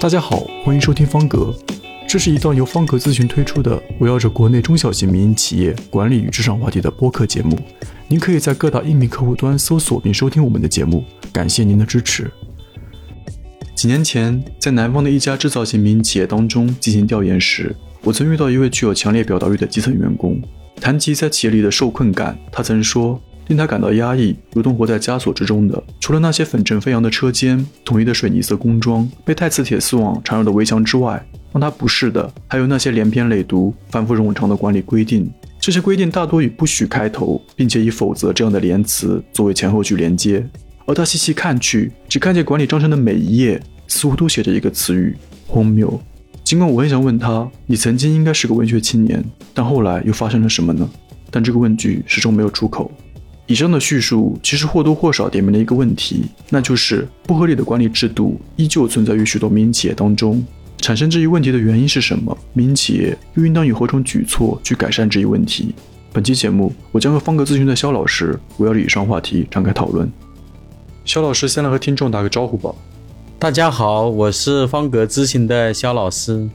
大家好，欢迎收听方格，这是一档由方格咨询推出的围绕着国内中小型民营企业管理与职场话题的播客节目。您可以在各大音频客户端搜索并收听我们的节目，感谢您的支持。几年前，在南方的一家制造型民营企业当中进行调研时，我曾遇到一位具有强烈表达欲的基层员工。谈及在企业里的受困感，他曾说。令他感到压抑，如同活在枷锁之中的，除了那些粉尘飞扬的车间、统一的水泥色工装、被钛磁铁丝网缠绕的围墙之外，让他不适的还有那些连篇累牍、繁复冗长的管理规定。这些规定大多以“不许”开头，并且以“否则”这样的连词作为前后句连接。而他细细看去，只看见管理章程的每一页，似乎都写着一个词语：荒谬。尽管我很想问他：“你曾经应该是个文学青年，但后来又发生了什么呢？”但这个问句始终没有出口。以上的叙述其实或多或少点明了一个问题，那就是不合理的管理制度依旧存在于许多民营企业当中。产生这一问题的原因是什么？民营企业又应当以何种举措去改善这一问题？本期节目，我将和方格咨询的肖老师围绕以上话题展开讨论。肖老师先来和听众打个招呼吧。大家好，我是方格咨询的肖老师。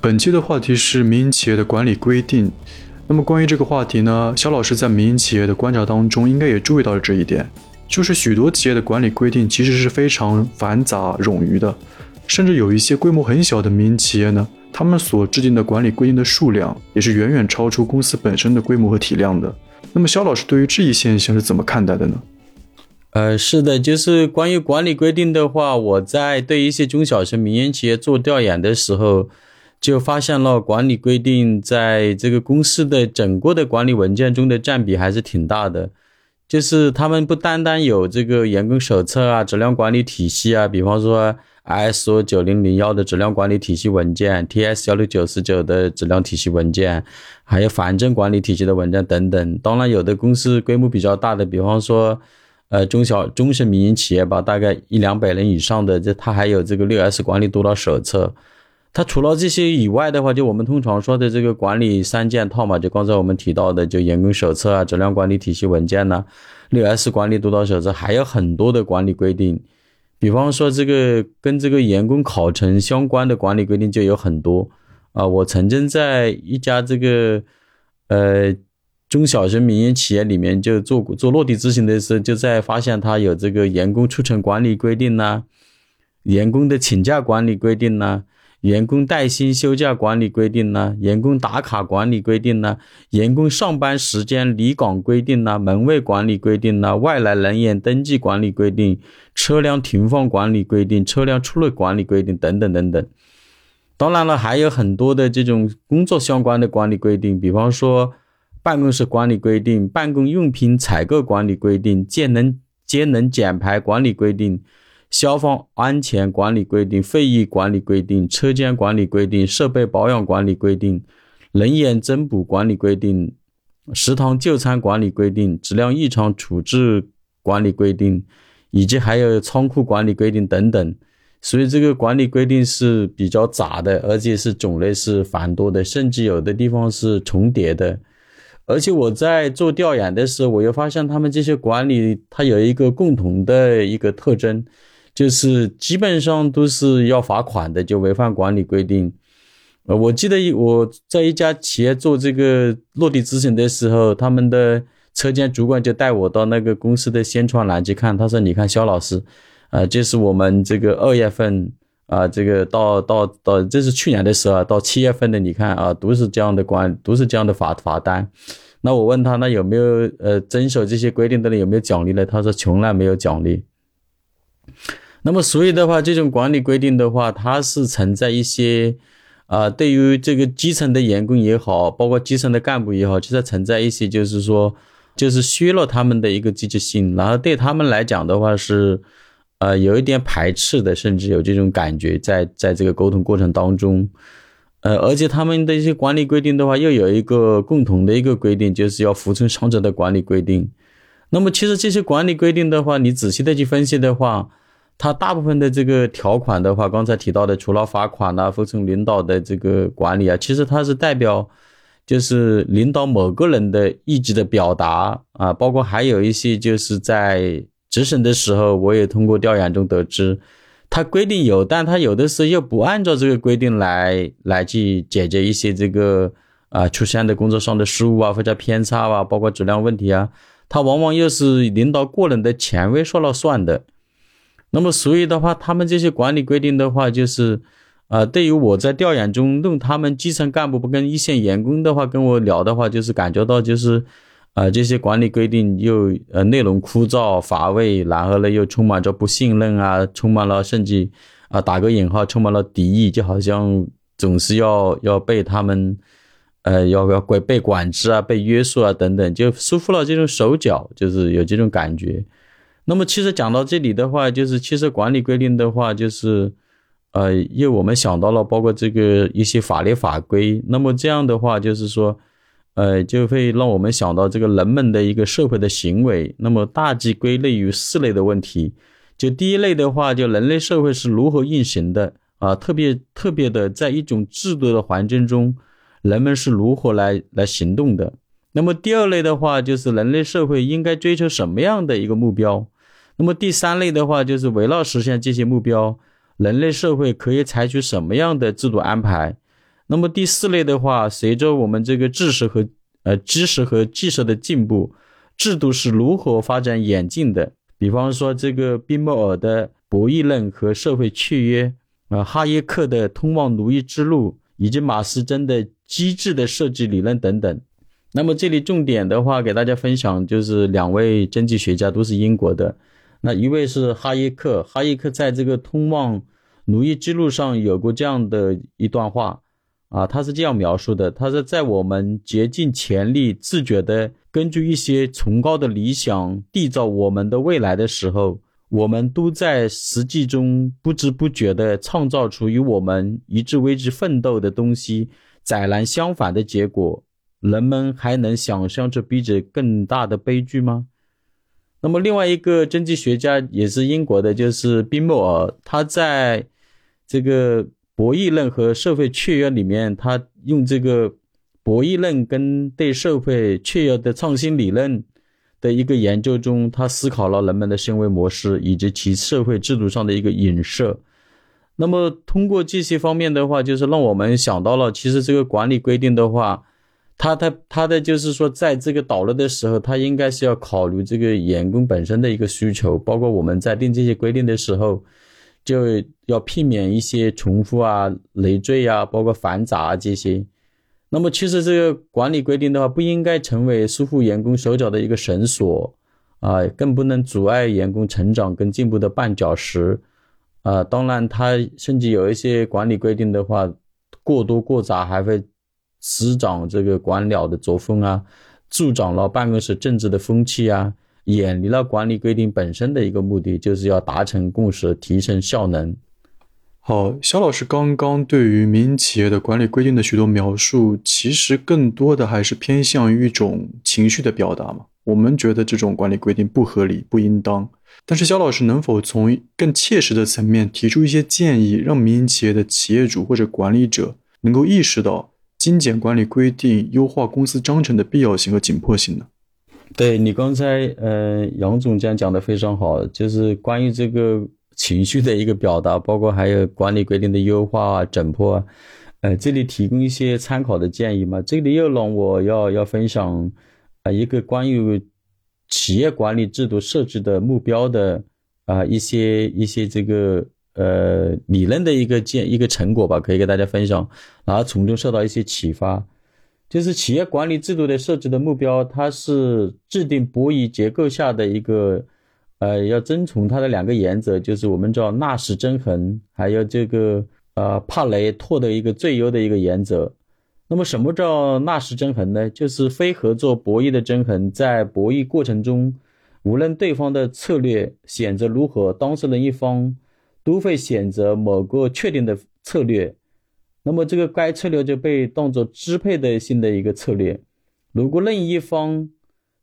本期的话题是民营企业的管理规定。那么关于这个话题呢，肖老师在民营企业的观察当中，应该也注意到了这一点，就是许多企业的管理规定其实是非常繁杂冗余的，甚至有一些规模很小的民营企业呢，他们所制定的管理规定的数量也是远远超出公司本身的规模和体量的。那么肖老师对于这一现象是怎么看待的呢？呃，是的，就是关于管理规定的话，我在对一些中小型民营企业做调研的时候。就发现了管理规定在这个公司的整个的管理文件中的占比还是挺大的，就是他们不单单有这个员工手册啊、质量管理体系啊，比方说 ISO 九零零幺的质量管理体系文件、TS 幺六九十九的质量体系文件，还有反正管理体系的文件等等。当然，有的公司规模比较大的，比方说呃中小中型民营企业吧，大概一两百人以上的，这它还有这个六 S 管理督导手册。它除了这些以外的话，就我们通常说的这个管理三件套嘛，就刚才我们提到的，就员工手册啊、质量管理体系文件呐、六 S 管理督导手册，还有很多的管理规定。比方说这个跟这个员工考程相关的管理规定就有很多啊。我曾经在一家这个呃中小型民营企业里面就做过做落地执行的时候，就在发现它有这个员工出勤管理规定呐、员工的请假管理规定呐。员工带薪休假管理规定呢？员工打卡管理规定呢？员工上班时间离岗规定呢？门卫管理规定呢？外来人员登记管理规定？车辆停放管理规定？车辆出入管理规定等等等等。当然了，还有很多的这种工作相关的管理规定，比方说办公室管理规定、办公用品采购管理规定、节能节能减排管理规定。消防安全管理规定、会议管理规定、车间管理规定、设备保养管理规定、人员增补管理规定、食堂就餐管理规定、质量异常处置管理规定，以及还有仓库管理规定等等。所以这个管理规定是比较杂的，而且是种类是繁多的，甚至有的地方是重叠的。而且我在做调研的时候，我又发现他们这些管理它有一个共同的一个特征。就是基本上都是要罚款的，就违反管理规定。呃，我记得我在一家企业做这个落地执行的时候，他们的车间主管就带我到那个公司的宣传栏去看。他说：“你看，肖老师，啊，这是我们这个二月份啊，这个到到到，这是去年的时候，到七月份的，你看啊，都是这样的管，都是这样的罚罚单。那我问他，那有没有呃遵守这些规定的人有没有奖励呢？他说从来没有奖励。”那么，所以的话，这种管理规定的话，它是存在一些，啊，对于这个基层的员工也好，包括基层的干部也好，其实存在一些，就是说，就是削弱他们的一个积极性，然后对他们来讲的话是，呃，有一点排斥的，甚至有这种感觉，在在这个沟通过程当中，呃，而且他们的一些管理规定的话，又有一个共同的一个规定，就是要服从上者的管理规定。那么，其实这些管理规定的话，你仔细的去分析的话，它大部分的这个条款的话，刚才提到的，除了罚款呐、服从领导的这个管理啊，其实它是代表，就是领导某个人的意志的表达啊，包括还有一些就是在执行的时候，我也通过调研中得知，它规定有，但它有的时候又不按照这个规定来来去解决一些这个啊出现的工作上的失误啊或者偏差啊，包括质量问题啊，它往往又是领导个人的权威说了算的。那么所以的话，他们这些管理规定的话，就是啊，对于我在调研中用他们基层干部不跟一线员工的话跟我聊的话，就是感觉到就是。啊，这些管理规定又呃内容枯燥乏味，然后呢又充满着不信任啊，充满了甚至啊打个引号，充满了敌意，就好像总是要要被他们呃要要管被管制啊，被约束啊等等，就束缚了这种手脚，就是有这种感觉。那么其实讲到这里的话，就是其实管理规定的话，就是呃，因为我们想到了包括这个一些法律法规，那么这样的话就是说。呃，就会让我们想到这个人们的一个社会的行为。那么大致归类于四类的问题。就第一类的话，就人类社会是如何运行的啊？特别特别的，在一种制度的环境中，人们是如何来来行动的？那么第二类的话，就是人类社会应该追求什么样的一个目标？那么第三类的话，就是围绕实现这些目标，人类社会可以采取什么样的制度安排？那么第四类的话，随着我们这个知识和呃知识和技术的进步，制度是如何发展演进的？比方说这个宾莫尔的博弈论和社会契约，啊，哈耶克的通往奴役之路，以及马斯珍的机制的设计理论等等。那么这里重点的话，给大家分享就是两位经济学家都是英国的，那一位是哈耶克，哈耶克在这个通往奴役之路上有过这样的一段话。啊，他是这样描述的：他说，在我们竭尽全力、自觉地根据一些崇高的理想缔造我们的未来的时候，我们都在实际中不知不觉地创造出与我们一直为之奋斗的东西赧然相反的结果。人们还能想象这比这更大的悲剧吗？那么，另外一个经济学家也是英国的，就是宾莫尔，他在这个。博弈论和社会契约里面，他用这个博弈论跟对社会契约的创新理论的一个研究中，他思考了人们的行为模式以及其社会制度上的一个影射。那么通过这些方面的话，就是让我们想到了，其实这个管理规定的话，他他他的就是说，在这个导入的时候，他应该是要考虑这个员工本身的一个需求，包括我们在定这些规定的时候。就要避免一些重复啊、累赘啊，包括繁杂啊这些。那么，其实这个管理规定的话，不应该成为束缚员工手脚的一个绳索啊，更不能阻碍员工成长跟进步的绊脚石啊。当然，它甚至有一些管理规定的话，过多过杂，还会滋长这个官僚的作风啊，助长了办公室政治的风气啊。远离了管理规定本身的一个目的，就是要达成共识，提升效能。好，肖老师刚刚对于民营企业的管理规定的许多描述，其实更多的还是偏向于一种情绪的表达嘛。我们觉得这种管理规定不合理、不应当。但是肖老师能否从更切实的层面提出一些建议，让民营企业的企业主或者管理者能够意识到精简管理规定、优化公司章程的必要性和紧迫性呢？对你刚才，呃，杨总监讲的非常好，就是关于这个情绪的一个表达，包括还有管理规定的优化啊、整破啊，呃，这里提供一些参考的建议嘛。这里又让我要要分享啊一个关于企业管理制度设置的目标的啊一些一些这个呃理论的一个建一个成果吧，可以给大家分享，然后从中受到一些启发。就是企业管理制度的设置的目标，它是制定博弈结构下的一个，呃，要遵从它的两个原则，就是我们叫纳什均衡，还有这个呃帕雷托的一个最优的一个原则。那么什么叫纳什均衡呢？就是非合作博弈的均衡，在博弈过程中，无论对方的策略选择如何，当事人一方都会选择某个确定的策略。那么这个该策略就被当作支配的性的一个策略。如果任意一方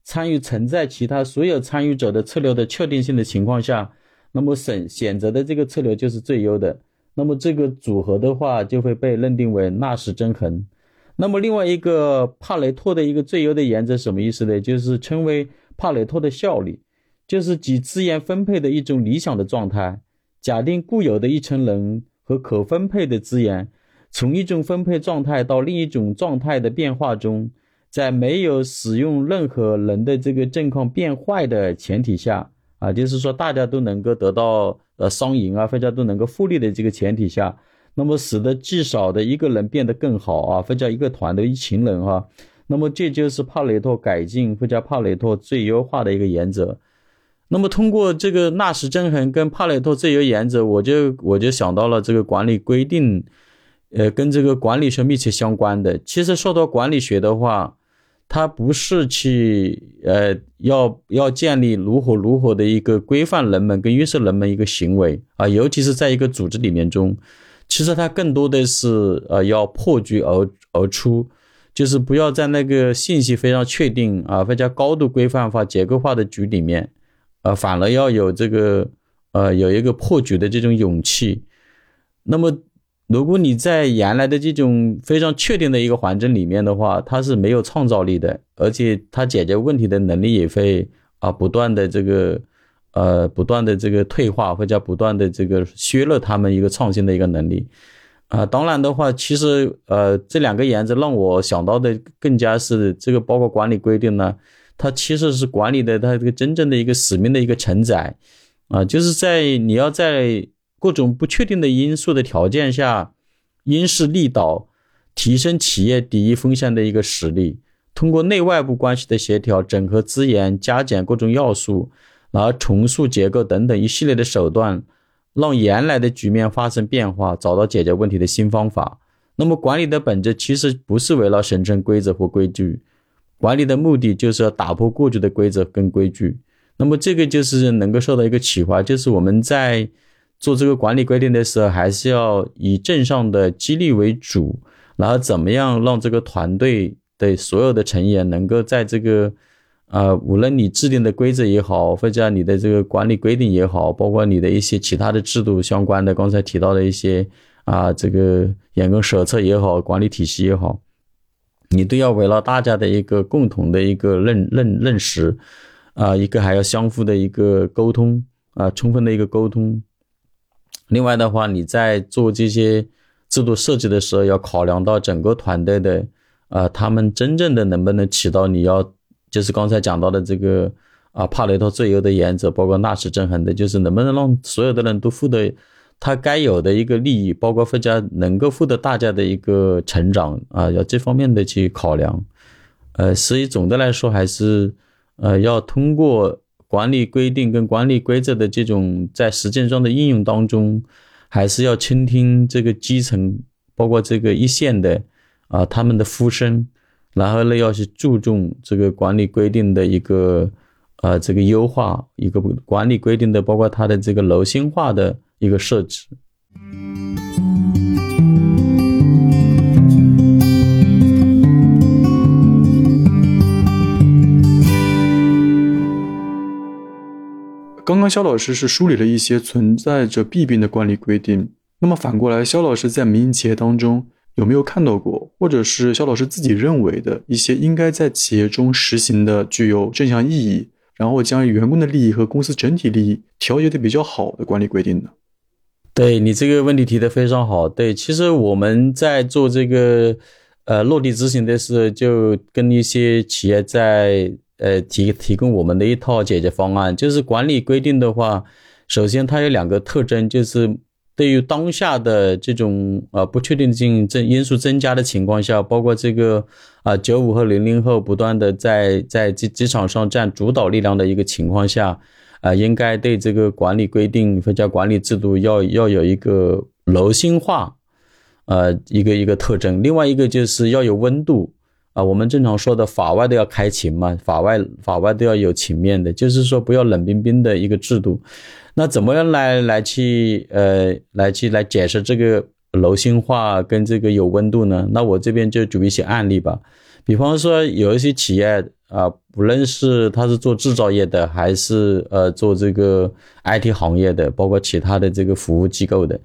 参与存在其他所有参与者的策略的确定性的情况下，那么选选择的这个策略就是最优的。那么这个组合的话就会被认定为纳什均衡。那么另外一个帕雷托的一个最优的原则什么意思呢？就是称为帕雷托的效率，就是给资源分配的一种理想的状态。假定固有的一层人和可分配的资源，从一种分配状态到另一种状态的变化中，在没有使用任何人的这个状况变坏的前提下，啊，就是说大家都能够得到呃双赢啊，大家都能够互利的这个前提下，那么使得至少的一个人变得更好啊，或者一个团队一群人哈，那么这就是帕雷托改进或者帕雷托最优化的一个原则。那么通过这个纳什均衡跟帕累托自由原则，我就我就想到了这个管理规定，呃，跟这个管理学密切相关的。其实说到管理学的话，它不是去呃要要建立如何如何的一个规范人们跟约束人们一个行为啊，尤其是在一个组织里面中，其实它更多的是呃要破局而而出，就是不要在那个信息非常确定啊，非常高度规范化结构化的局里面。呃，反而要有这个，呃，有一个破局的这种勇气。那么，如果你在原来的这种非常确定的一个环境里面的话，它是没有创造力的，而且它解决问题的能力也会啊不断的这个，呃，不断的这个退化，或者不断的这个削弱他们一个创新的一个能力。啊，当然的话，其实呃，这两个原则让我想到的更加是这个，包括管理规定呢。它其实是管理的，它这个真正的一个使命的一个承载，啊，就是在你要在各种不确定的因素的条件下，因势利导，提升企业抵御风险的一个实力，通过内外部关系的协调、整合资源、加减各种要素，然后重塑结构等等一系列的手段，让原来的局面发生变化，找到解决问题的新方法。那么管理的本质其实不是为了形成规则或规矩。管理的目的就是要打破过去的规则跟规矩，那么这个就是能够受到一个启发，就是我们在做这个管理规定的时候，还是要以正向的激励为主，然后怎么样让这个团队的所有的成员能够在这个，呃，无论你制定的规则也好，或者你的这个管理规定也好，包括你的一些其他的制度相关的，刚才提到的一些啊，这个员工手册也好，管理体系也好。你都要围绕大家的一个共同的一个认认认识，啊，一个还要相互的一个沟通啊，充分的一个沟通。另外的话，你在做这些制度设计的时候，要考量到整个团队的啊，他们真正的能不能起到你要就是刚才讲到的这个啊，帕雷托最优的原则，包括纳什均衡的，就是能不能让所有的人都获得。他该有的一个利益，包括附加能够获得大家的一个成长啊，要这方面的去考量。呃，所以总的来说还是呃要通过管理规定跟管理规则的这种在实践中的应用当中，还是要倾听这个基层，包括这个一线的啊他们的呼声，然后呢要去注重这个管理规定的一个呃这个优化，一个管理规定的包括它的这个柔性化的。一个设置。刚刚肖老师是梳理了一些存在着弊病的管理规定，那么反过来，肖老师在民营企业当中有没有看到过，或者是肖老师自己认为的一些应该在企业中实行的具有正向意义，然后将员工的利益和公司整体利益调节的比较好的管理规定呢？对你这个问题提的非常好。对，其实我们在做这个呃落地执行的时候，就跟一些企业在呃提提供我们的一套解决方案。就是管理规定的话，首先它有两个特征，就是对于当下的这种呃不确定性增因素增加的情况下，包括这个啊九五和零零后不断的在在职职场上占主导力量的一个情况下。啊，应该对这个管理规定或者叫管理制度要要有一个柔性化，呃，一个一个特征。另外一个就是要有温度啊，我们正常说的法外都要开情嘛，法外法外都要有情面的，就是说不要冷冰冰的一个制度。那怎么样来来去呃来去来解释这个柔性化跟这个有温度呢？那我这边就举一些案例吧，比方说有一些企业。啊，不论是他是做制造业的，还是呃做这个 IT 行业的，包括其他的这个服务机构的，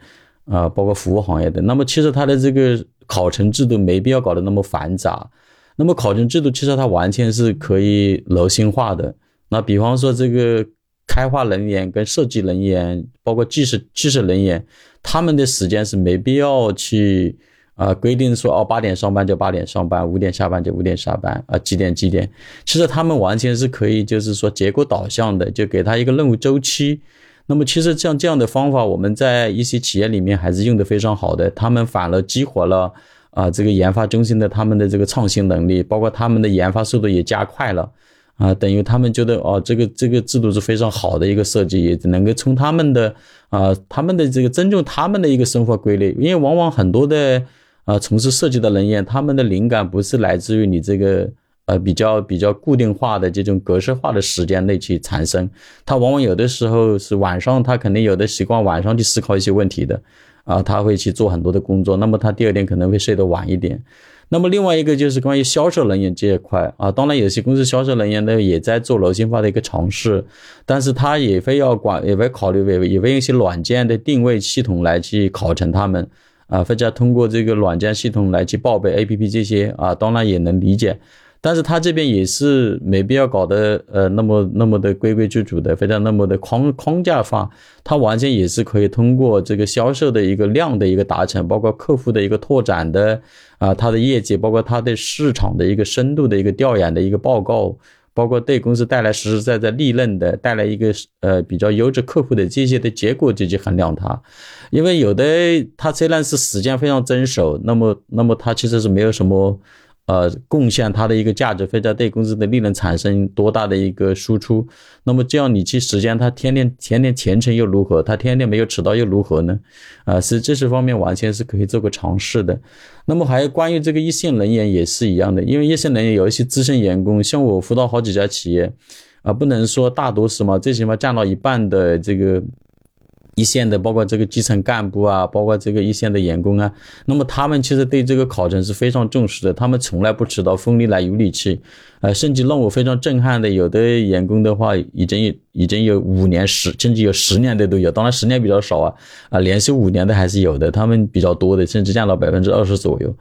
啊，包括服务行业的，那么其实他的这个考成制度没必要搞得那么繁杂。那么考勤制度其实它完全是可以柔性化的。那比方说这个开发人员跟设计人员，包括技术技术人员，他们的时间是没必要去啊规定说哦八点上班就八点上班，五点下班就五点下班啊几点几点。其实他们完全是可以就是说结果导向的，就给他一个任务周期。那么其实像这样的方法，我们在一些企业里面还是用的非常好的，他们反而激活了。啊，这个研发中心的他们的这个创新能力，包括他们的研发速度也加快了，啊，等于他们觉得哦，这个这个制度是非常好的一个设计，也能够从他们的啊，他们的这个尊重他们的一个生活规律，因为往往很多的啊从事设计的人员，他们的灵感不是来自于你这个呃比较比较固定化的这种格式化的时间内去产生，他往往有的时候是晚上，他肯定有的习惯晚上去思考一些问题的。啊，他会去做很多的工作，那么他第二天可能会睡得晚一点。那么另外一个就是关于销售人员这一块啊，当然有些公司销售人员呢也在做柔性化的一个尝试，但是他也会要管，也会考虑，也也会用一些软件的定位系统来去考成他们啊，或者通过这个软件系统来去报备 APP 这些啊，当然也能理解。但是他这边也是没必要搞得呃那么那么的规规矩矩的，非常那么的框框架化，他完全也是可以通过这个销售的一个量的一个达成，包括客户的一个拓展的啊，他的业绩，包括他对市场的一个深度的一个调研的一个报告，包括对公司带来实实在在利润的，带来一个呃比较优质客户的这些的结果就去衡量它，因为有的它虽然是时间非常遵守，那么那么它其实是没有什么。呃，贡献它的一个价值，或者对公司的利润产生多大的一个输出？那么这样你去实现，它天天天天前程又如何？它天天没有迟到又如何呢？啊，是这些方面完全是可以做个尝试的。那么还有关于这个一线人员也是一样的，因为一线人员有一些资深员工，像我辅导好几家企业，啊，不能说大多数嘛，最起码占到一半的这个。一线的，包括这个基层干部啊，包括这个一线的员工啊，那么他们其实对这个考证是非常重视的，他们从来不迟到，风里来雨里去，呃，甚至让我非常震撼的，有的员工的话，已经已经有五年、十甚至有十年的都有，当然十年比较少啊，啊，连续五年的还是有的，他们比较多的，甚至降到百分之二十左右。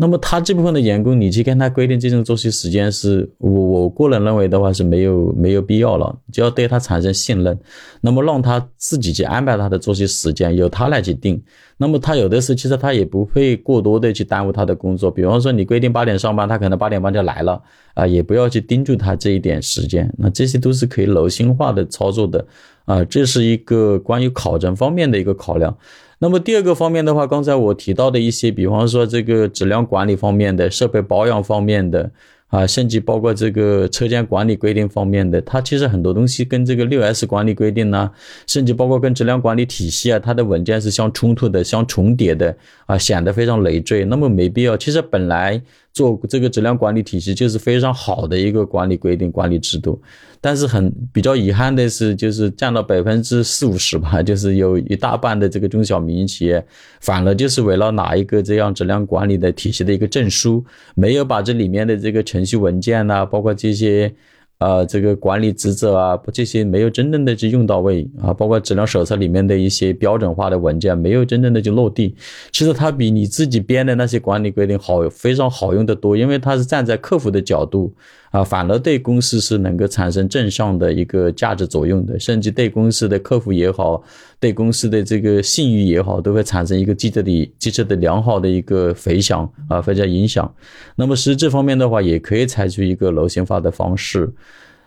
那么他这部分的员工，你去跟他规定这种作息时间，是我我个人认为的话是没有没有必要了。就要对他产生信任，那么让他自己去安排他的作息时间，由他来去定。那么他有的时候其实他也不会过多的去耽误他的工作。比方说你规定八点上班，他可能八点半就来了啊，也不要去盯住他这一点时间。那这些都是可以柔性化的操作的啊，这是一个关于考证方面的一个考量。那么第二个方面的话，刚才我提到的一些，比方说这个质量管理方面的、设备保养方面的啊，甚至包括这个车间管理规定方面的，它其实很多东西跟这个六 S 管理规定呢，甚至包括跟质量管理体系啊，它的文件是相冲突的、相重叠的啊，显得非常累赘。那么没必要。其实本来做这个质量管理体系就是非常好的一个管理规定、管理制度。但是很比较遗憾的是，就是占到百分之四五十吧，就是有一大半的这个中小民营企业，反而就是为了拿一个这样质量管理的体系的一个证书，没有把这里面的这个程序文件呐，包括这些。啊，这个管理职责啊，这些没有真正的去用到位啊，包括质量手册里面的一些标准化的文件，没有真正的去落地。其实它比你自己编的那些管理规定好，非常好用的多，因为它是站在客服的角度啊，反而对公司是能够产生正向的一个价值作用的，甚至对公司的客户也好。对公司的这个信誉也好，都会产生一个积极的、积极的良好的一个回响啊，或者影响。那么实质方面的话，也可以采取一个柔性化的方式。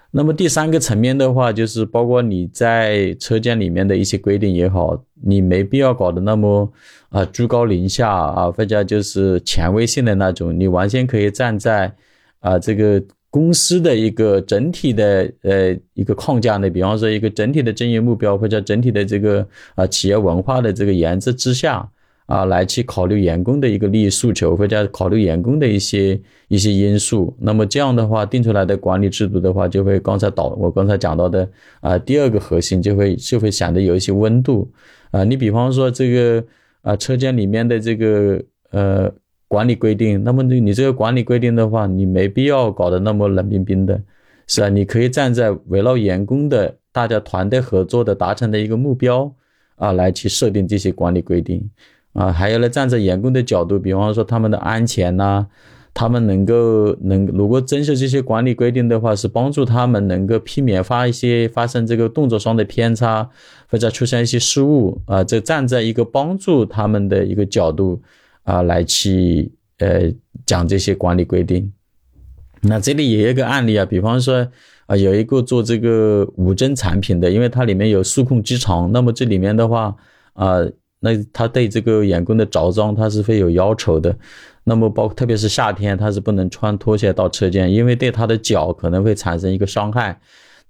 那么第三个层面的话，就是包括你在车间里面的一些规定也好，你没必要搞得那么啊居高临下啊，或者就是权威性的那种，你完全可以站在啊这个。公司的一个整体的呃一个框架呢，比方说一个整体的经营目标或者整体的这个啊企业文化的这个研制之下啊，来去考虑员工的一个利益诉求或者考虑员工的一些一些因素。那么这样的话定出来的管理制度的话，就会刚才导我刚才讲到的啊第二个核心就会就会显得有一些温度啊。你比方说这个啊车间里面的这个呃。管理规定，那么你你这个管理规定的话，你没必要搞得那么冷冰冰的，是吧？你可以站在围绕员工的大家团队合作的达成的一个目标啊，来去设定这些管理规定啊，还有呢，站在员工的角度，比方说他们的安全呐，他们能够能如果遵守这些管理规定的话，是帮助他们能够避免发一些发生这个动作上的偏差，或者出现一些失误啊，这站在一个帮助他们的一个角度啊来去呃讲这些管理规定。那这里也有一个案例啊，比方说啊，有一个做这个五针产品的，因为它里面有数控机床，那么这里面的话啊，那他对这个员工的着装他是会有要求的。那么包特别是夏天，他是不能穿拖鞋到车间，因为对他的脚可能会产生一个伤害。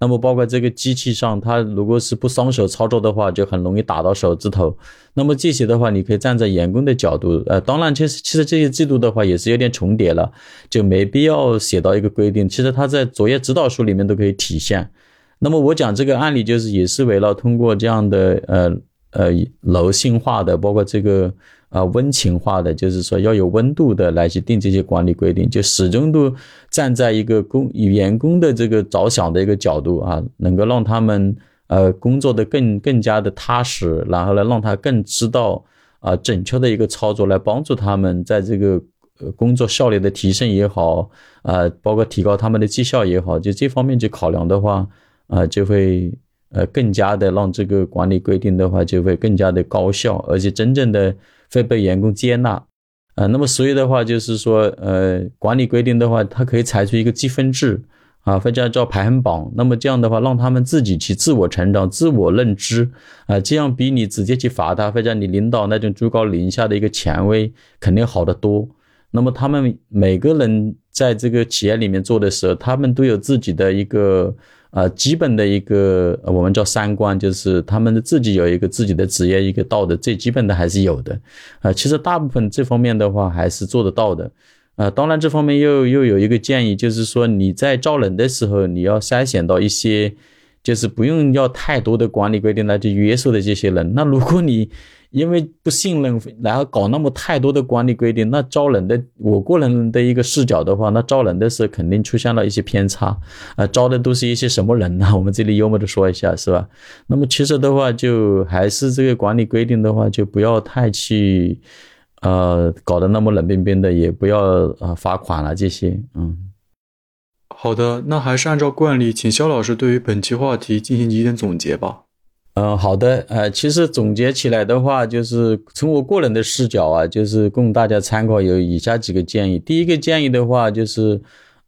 那么包括这个机器上，它如果是不双手操作的话，就很容易打到手指头。那么这些的话，你可以站在员工的角度，呃，当然其实其实这些制度的话也是有点重叠了，就没必要写到一个规定。其实它在作业指导书里面都可以体现。那么我讲这个案例，就是也是为了通过这样的呃呃柔性化的，包括这个。啊，温情化的，就是说要有温度的来去定这些管理规定，就始终都站在一个工员工的这个着想的一个角度啊，能够让他们呃工作的更更加的踏实，然后呢让他更知道啊准确的一个操作来帮助他们在这个呃工作效率的提升也好啊，包括提高他们的绩效也好，就这方面去考量的话啊，就会呃更加的让这个管理规定的话就会更加的高效，而且真正的。会被员工接纳，啊，那么所以的话就是说，呃，管理规定的话，它可以采取一个积分制，啊，或者叫排行榜。那么这样的话，让他们自己去自我成长、自我认知，啊，这样比你直接去罚他，或者你领导那种居高临下的一个权威，肯定好得多。那么他们每个人在这个企业里面做的时候，他们都有自己的一个。啊，基本的一个我们叫三观，就是他们的自己有一个自己的职业一个道德，最基本的还是有的。啊，其实大部分这方面的话还是做得到的。啊，当然这方面又又有一个建议，就是说你在招人的时候，你要筛选到一些，就是不用要太多的管理规定来去约束的这些人。那如果你因为不信任，然后搞那么太多的管理规定，那招人的我个人的一个视角的话，那招人的时候肯定出现了一些偏差，啊，招的都是一些什么人呢？我们这里幽默的说一下，是吧？那么其实的话，就还是这个管理规定的话，就不要太去，呃，搞得那么冷冰冰的，也不要啊罚款了这些，嗯。好的，那还是按照惯例，请肖老师对于本期话题进行几点总结吧。嗯，好的，呃，其实总结起来的话，就是从我个人的视角啊，就是供大家参考，有以下几个建议。第一个建议的话，就是，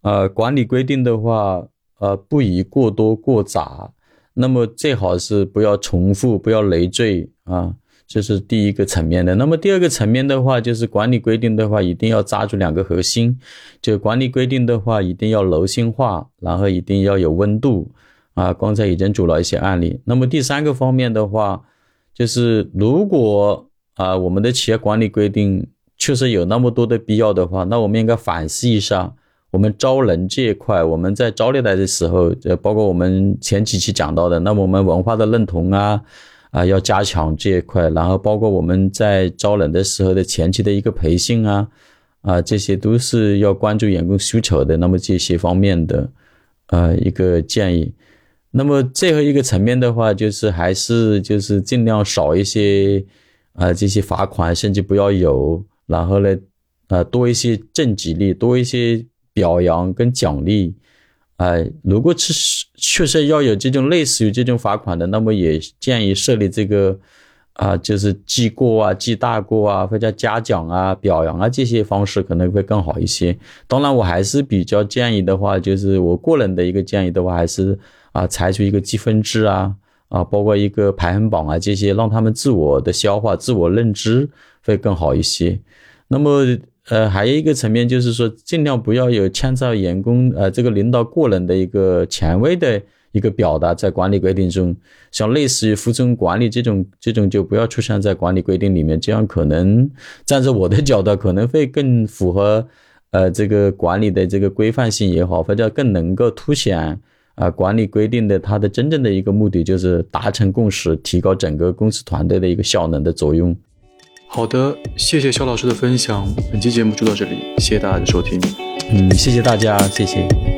呃，管理规定的话，呃，不宜过多过杂，那么最好是不要重复，不要累赘啊，这是第一个层面的。那么第二个层面的话，就是管理规定的话，一定要抓住两个核心，就管理规定的话，一定要柔性化，然后一定要有温度。啊，刚才已经举了一些案例。那么第三个方面的话，就是如果啊，我们的企业管理规定确实有那么多的必要的话，那我们应该反思一下，我们招人这一块，我们在招猎来的时候，呃，包括我们前几期讲到的，那么我们文化的认同啊，啊，要加强这一块，然后包括我们在招人的时候的前期的一个培训啊，啊，这些都是要关注员工需求的。那么这些方面的，呃，一个建议。那么最后一个层面的话，就是还是就是尽量少一些啊这些罚款，甚至不要有，然后呢，呃多一些正激励，多一些表扬跟奖励，哎，如果确实确实要有这种类似于这种罚款的，那么也建议设立这个啊，就是记过啊、记大过啊，或者嘉奖啊、表扬啊这些方式可能会更好一些。当然，我还是比较建议的话，就是我个人的一个建议的话，还是。啊，采取一个积分制啊，啊，包括一个排行榜啊，这些让他们自我的消化、自我认知会更好一些。那么，呃，还有一个层面就是说，尽量不要有牵涉员工呃这个领导个人的一个权威的一个表达在管理规定中，像类似于服从管理这种这种就不要出现在管理规定里面，这样可能站在我的角度可能会更符合呃这个管理的这个规范性也好，或者更能够凸显。啊，管理规定的它的真正的一个目的就是达成共识，提高整个公司团队的一个效能的作用。好的，谢谢肖老师的分享，本期节目就到这里，谢谢大家的收听。嗯，谢谢大家，谢谢。